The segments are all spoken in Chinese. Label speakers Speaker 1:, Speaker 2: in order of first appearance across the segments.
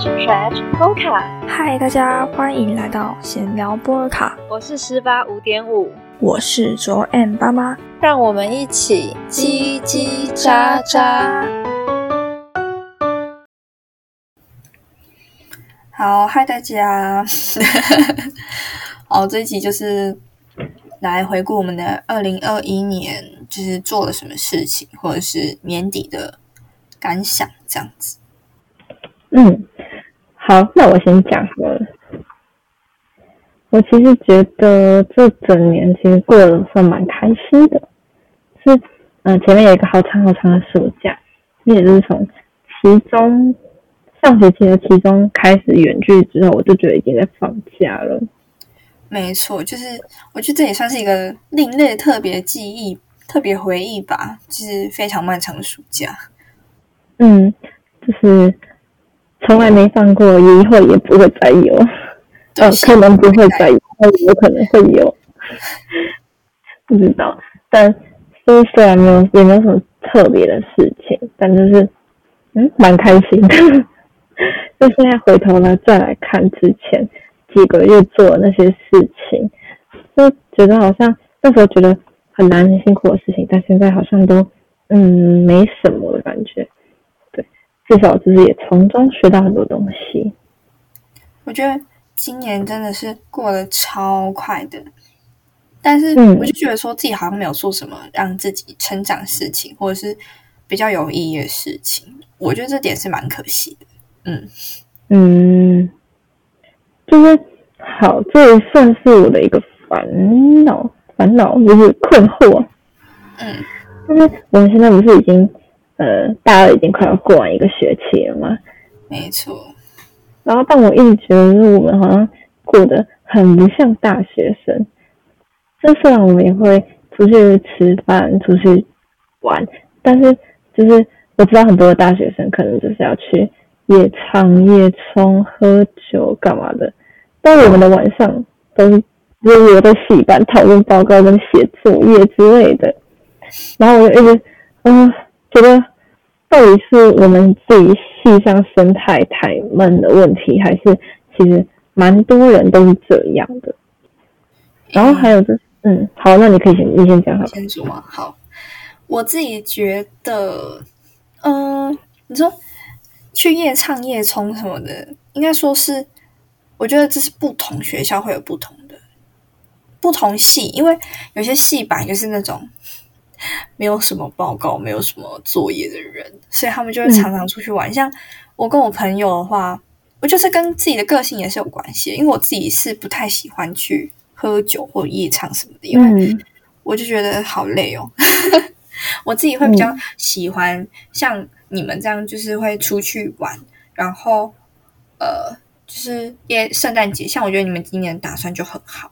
Speaker 1: Chat Polka。
Speaker 2: 嗨，大家欢迎来到闲聊波尔卡，
Speaker 1: 我是十八五点五，
Speaker 2: 我是卓 M 爸妈，
Speaker 1: 让我们一起叽叽喳喳。
Speaker 3: 好，嗨大家，好，这一集就是来回顾我们的二零二一年，就是做了什么事情，或者是年底的感想，这样子。
Speaker 4: 嗯，好，那我先讲好了。我其实觉得这整年其实过得算蛮开心的，是，嗯、前面有一个好长好长的暑假，那也就是从期中上学期的期中开始远距之后，我就觉得已经在放假了。
Speaker 3: 没错，就是我觉得这也算是一个另类的特别记忆、特别回忆吧，就是非常漫长的暑假。
Speaker 4: 嗯，就是从来没放过，以后也不会再有。
Speaker 3: 对
Speaker 4: 呃，可能不会再有，但有可能会有，不知道。但就是虽然没有也没有什么特别的事情，但就是嗯蛮开心的。就现在回头来再来看之前几个月做的那些事情，就觉得好像那时候觉得很难很辛苦的事情，但现在好像都嗯没什么的感觉。对，至少就是也从中学到很多东西。
Speaker 3: 我觉得今年真的是过得超快的，但是
Speaker 4: 嗯
Speaker 3: 我就觉得说自己好像没有做什么让自己成长事情，或者是比较有意义的事情。我觉得这点是蛮可惜的。嗯，
Speaker 4: 嗯，就是好，这也算是我的一个烦恼，烦恼就是困惑。
Speaker 3: 嗯，
Speaker 4: 就是我们现在不是已经呃大二已经快要过完一个学期了嘛？
Speaker 3: 没错，
Speaker 4: 然后但我一直觉得就是我们好像过得很不像大学生。就虽然我们也会出去吃饭、出去玩，但是就是我知道很多的大学生可能就是要去夜唱、夜冲、喝酒干嘛的，但我们的晚上都是就是我在戏班讨论报告跟写作业之类的，然后我就一直嗯、觉得到底是我们自己系上生态太闷的问题，还是其实蛮多人都是这样的。然后还有就是，嗯，好，那你可以先你先讲好。
Speaker 3: 先说嘛，好，我自己觉得，嗯、你说去夜唱夜冲什么的，应该说是，我觉得这是不同学校会有不同的不同系，因为有些系版就是那种 没有什么报告、没有什么作业的人，所以他们就会常常出去玩。像我跟我朋友的话，我就是跟自己的个性也是有关系，因为我自己是不太喜欢去喝酒或夜场什么的，因为
Speaker 4: 嗯
Speaker 3: 我就觉得好累哦。我自己会比较喜欢像你们这样，就是会出去玩，然后呃，就是耶圣诞节，像我觉得你们今年打算就很好，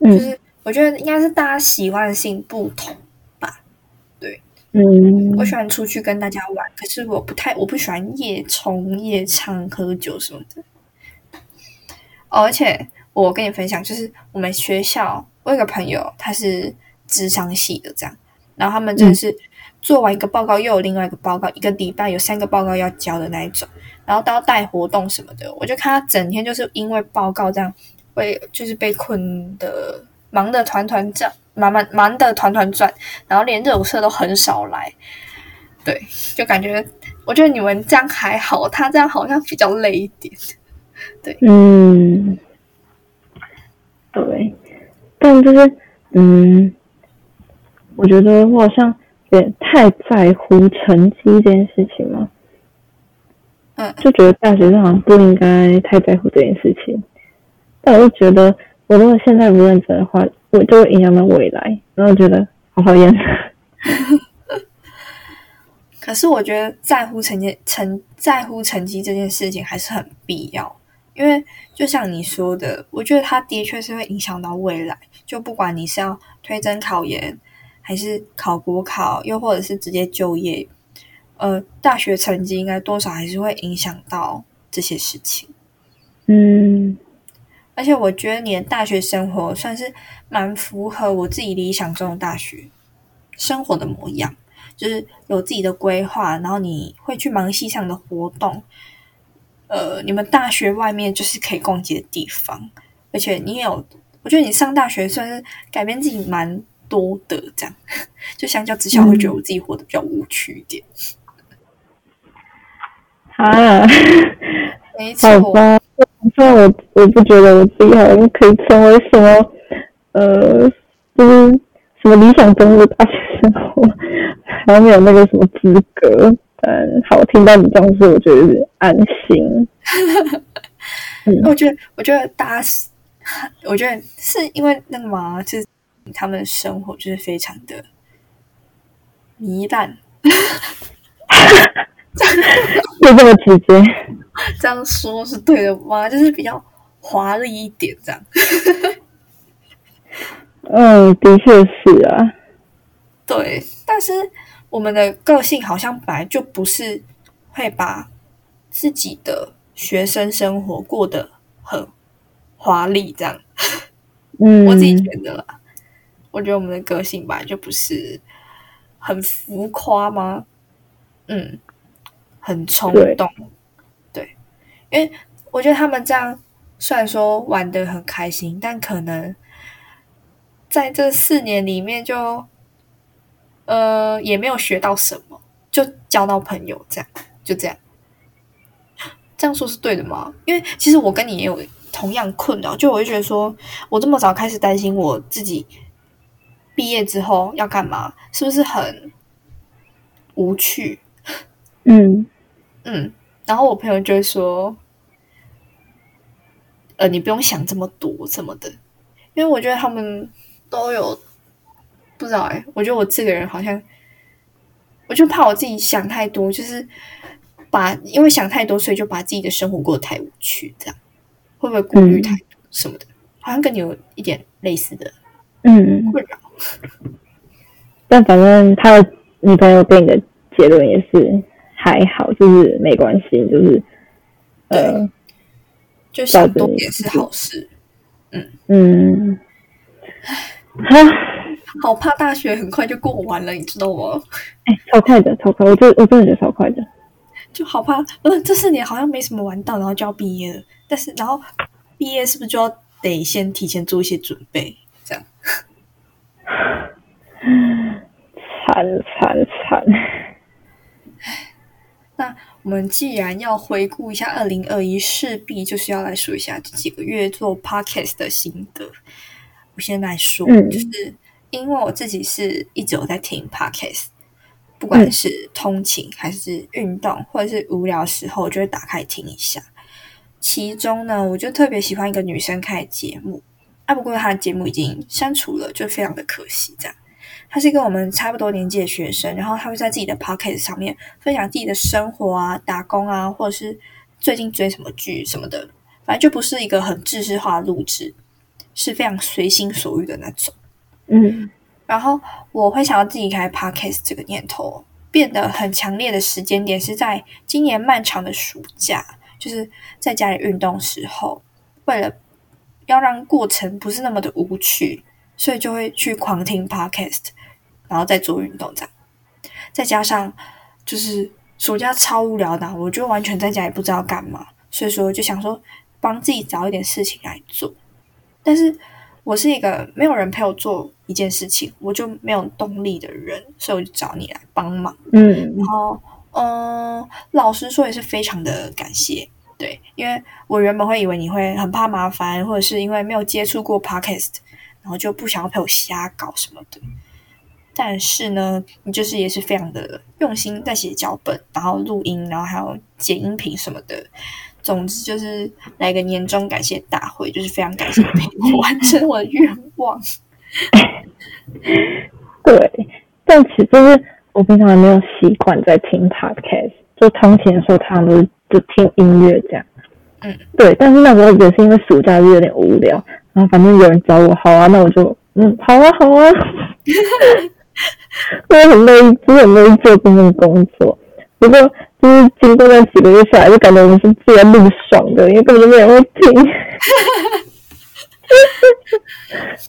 Speaker 3: 就
Speaker 4: 嗯
Speaker 3: 是我觉得应该是大家喜欢的性不同。
Speaker 4: 嗯
Speaker 3: 我喜欢出去跟大家玩，可是我不太我不喜欢夜冲、夜唱、喝酒什么的。哦，而且我跟你分享，就是我们学校，我有个朋友，他是智商系的，这样，然后他们真的是做完一个报告，又有另外一个报告，一个礼拜有三个报告要交的那一种，然后都要带活动什么的，我就看他整天就是因为报告这样，会就是被困的忙得团团转，忙忙忙的团团转，然后连热舞社都很少来，对，就感觉我觉得你们这样还好，他这样好像比较累一点。对。
Speaker 4: 嗯，对，但就是嗯，我觉得我好像有点太在乎成绩这件事情了，
Speaker 3: 嗯。
Speaker 4: 就觉得大学生好像不应该太在乎这件事情，但我就觉得我如果现在不认真的话，我就会影响到未来，然后觉得好讨厌。
Speaker 3: 可是我觉得在乎成绩成在乎成绩这件事情还是很必要，因为就像你说的，我觉得它的确是会影响到未来。就不管你是要推甄考研，还是考国考，又或者是直接就业，呃，大学成绩应该多少还是会影响到这些事情。
Speaker 4: 嗯
Speaker 3: 而且我觉得你的大学生活算是蛮符合我自己理想中的大学生活的模样，就是有自己的规划，然后你会去忙系上的活动，呃，你们大学外面就是可以逛街的地方，而且你也有，我觉得你上大学算是改变自己蛮多的，这样。就相较之下，会觉得我自己活得比较无趣一点。
Speaker 4: 啊，
Speaker 3: 没错，
Speaker 4: 虽然我我不觉得我自己好像可以成为什么，呃，就是什么理想中的大学生活，好像没有那个什么资格。嗯，好，听到你这样说，我觉得有点安心。
Speaker 3: 我觉得，我觉得大家，我觉得是因为那个嘛，就是他们生活就是非常的糜烂，
Speaker 4: 就这么直接。
Speaker 3: 这样说是对的吗？就是比较华丽一点，这样。
Speaker 4: 嗯，的确是啊。
Speaker 3: 对，但是。我们的个性好像本来就不是会把自己的学生生活过得很华丽，这样。
Speaker 4: 嗯，
Speaker 3: 我自己觉得啦，我觉得我们的个性本来就不是很浮夸吗？嗯，很冲动。对，因为我觉得他们这样虽然说玩的很开心，但可能在这四年里面就。呃，也没有学到什么，就交到朋友，这样就这样。这样说是对的吗？因为其实我跟你也有同样困扰，就我就觉得说，我这么早开始担心我自己毕业之后要干嘛，是不是很无趣？
Speaker 4: 嗯
Speaker 3: 嗯。然后我朋友就会说，呃，你不用想这么多什么的，因为我觉得他们都有。不知道哎，我觉得我这个人好像，我就怕我自己想太多，就是把因为想太多，所以就把自己的生活过得太无趣，这样会不会顾虑太多什么的？好像跟你有一点类似的
Speaker 4: 嗯
Speaker 3: 困扰。
Speaker 4: 但反正他的女朋友给你的结论也是还好，就是没关系，就是呃，
Speaker 3: 就想多点是好事。
Speaker 4: 嗯嗯，
Speaker 3: 好。好怕大学很快就过完了，你知道吗？
Speaker 4: 哎，超快的，超快！我真我真的觉得超快的，
Speaker 3: 就好怕。呃，这四年好像没什么玩到，然后就要毕业了。但是，然后毕业是不是就要得先提前做一些准备？这样，
Speaker 4: 惨惨惨！
Speaker 3: 那我们既然要回顾一下二零二一，势必就是要来说一下这几个月做 podcast 的心得。我先来说，就是。因为我自己是一直有在听 podcast，不管是通勤还是运动，或者是无聊时候，我就会打开听一下。其中呢，我就特别喜欢一个女生开的节目，啊，不过她的节目已经删除了，就非常的可惜。这样，她是跟我们差不多年纪的学生，然后他会在自己的 p o c k e t 上面分享自己的生活啊、打工啊，或者是最近追什么剧什么的，反正就不是一个很知识化的录制，是非常随心所欲的那种。
Speaker 4: 嗯，
Speaker 3: 然后我会想要自己开 podcast 这个念头变得很强烈的时间点是在今年漫长的暑假，就是在家里运动时候，为了要让过程不是那么的无趣，所以就会去狂听 podcast，然后再做运动这样。再加上就是暑假超无聊的，我就完全在家也不知道干嘛，所以说就想说帮自己找一点事情来做，但是。我是一个没有人陪我做一件事情，我就没有动力的人，所以我就找你来帮忙。
Speaker 4: 嗯，
Speaker 3: 然后，嗯，老实说也是非常的感谢，对，因为我原本会以为你会很怕麻烦，或者是因为没有接触过 podcast，然后就不想要陪我瞎搞什么的。但是呢，你就是也是非常的用心在写脚本，然后录音，然后还有剪音频什么的。总之就是来个年终感谢大会，就是非常感谢陪我完成我的愿望。
Speaker 4: 对，但其实就是我平常没有习惯在听 podcast，就通勤的时候，他们都是就听音乐这样。
Speaker 3: 嗯，
Speaker 4: 对。但是那时候也是因为暑假就有点无聊，然后反正有人找我，好啊，那我就嗯，好啊，好啊。我很累，真的很累做这份工作，不过。就是经过那几个月下来，就感觉我们是自然路爽的，因为根本就没人会听。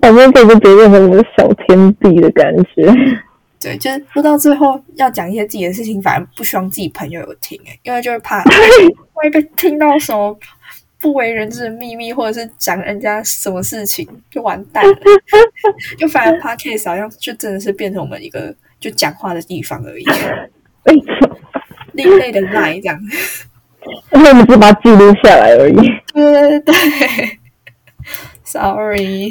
Speaker 4: 反正这就觉得成我的小天地的感觉。
Speaker 3: 对，就是录到最后要讲一些自己的事情，反而不希望自己朋友有听，哎，因为就是怕万一被听到什么不为人知的秘密，或者是讲人家什么事情，就完蛋了。就反而 podcast 好像就真的是变成我们一个就讲话的地方而已，
Speaker 4: 没错，
Speaker 3: 另类的 line 这样。
Speaker 4: 因为我们只把它记录下来而已。
Speaker 3: 对对对，sorry，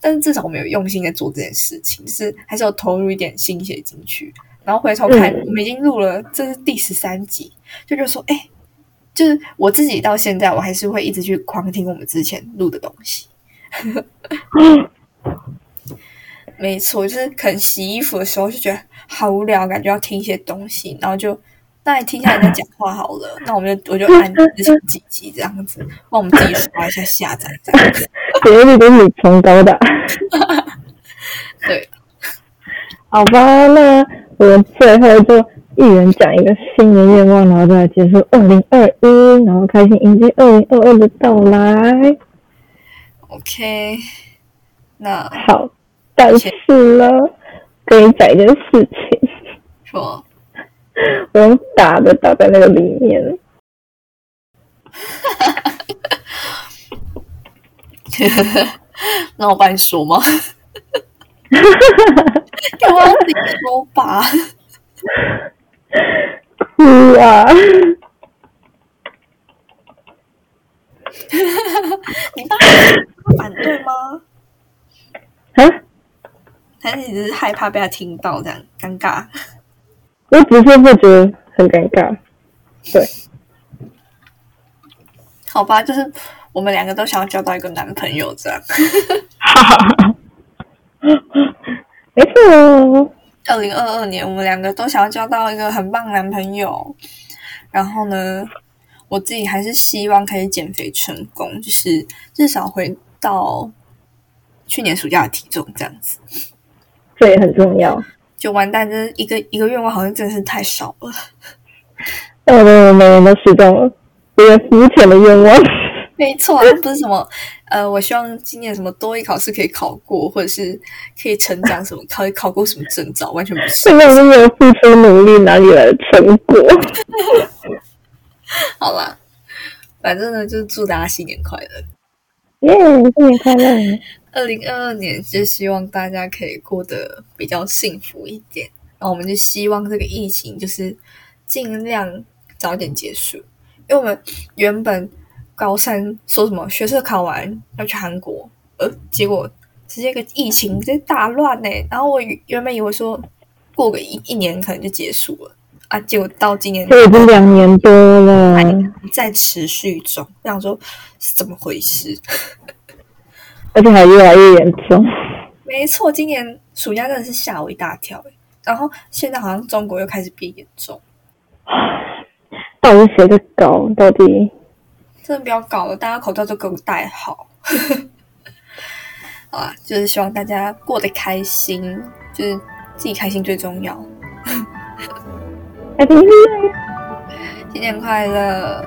Speaker 3: 但是至少我们有用心在做这件事情，就是还是有投入一点心血进去。然后回头看，
Speaker 4: 嗯
Speaker 3: 我们已经录了，这是第十三集，就就说，哎，就是我自己到现在，我还是会一直去狂听我们之前录的东西。没错，就是可能洗衣服的时候就觉得好无聊，感觉要听一些东西，然后就那你听一下人家讲话好了，那我们就我就按 之前几集这样子，帮我们自己刷一下下载这样子。
Speaker 4: 点阅率都是你崇高的。
Speaker 3: 对，
Speaker 4: 好吧，那我们最后就一人讲一个新年愿望，然后再来结束二零二一，然后开心迎接二零二二的到来。
Speaker 3: OK，那
Speaker 4: 好，但是呢，跟你讲一件事情，
Speaker 3: 说
Speaker 4: 我用打的打在那个里面，
Speaker 3: 那我帮你说吗？要不要自己说吧？
Speaker 4: 哭啊！
Speaker 3: 你爸会反对吗？
Speaker 4: 啊，
Speaker 3: 还是你只是害怕被他听到这样尴尬？
Speaker 4: 我只是会觉得很尴尬。对，
Speaker 3: 好吧，就是我们两个都想要交到一个男朋友这样。
Speaker 4: 没错，
Speaker 3: 二零二二年，我们两个都想要交到一个很棒的男朋友。然后呢，我自己还是希望可以减肥成功，就是至少回到去年暑假的体重这样子。
Speaker 4: 这也很重要。
Speaker 3: 就完蛋，这一个一个愿望好像真的是太少了。
Speaker 4: 但我们每人都实现了一个肤浅的愿望。
Speaker 3: 没错，不是什么呃，我希望今年什么多一考试可以考过，或者是可以成长什么 考考过什么证照，完全不是。
Speaker 4: 这个是没有付出努力，哪里来的成果？
Speaker 3: 好啦，反正呢，就是祝大家新年快乐。
Speaker 4: 耶、新年快乐！
Speaker 3: 二零二二年就希望大家可以过得比较幸福一点，然后我们就希望这个疫情就是尽量早点结束，因为我们原本高三说什么学测考完要去韩国，呃，结果直接个疫情直接大乱呢、然后我原本以为说过个一一年可能就结束了啊，结果到今年
Speaker 4: 这已经两年多了，
Speaker 3: 在持续中，我想说是怎么回事？
Speaker 4: 而且还越来越严重。
Speaker 3: 没错，今年暑假真的是吓我一大跳诶。然后现在好像中国又开始变严重，
Speaker 4: 到底谁在搞？到底
Speaker 3: 真的不要搞了，大家口罩都给我戴好。好了，就是希望大家过得开心，就是自己开心最重要。
Speaker 4: Happy New Year，
Speaker 3: 新年快乐！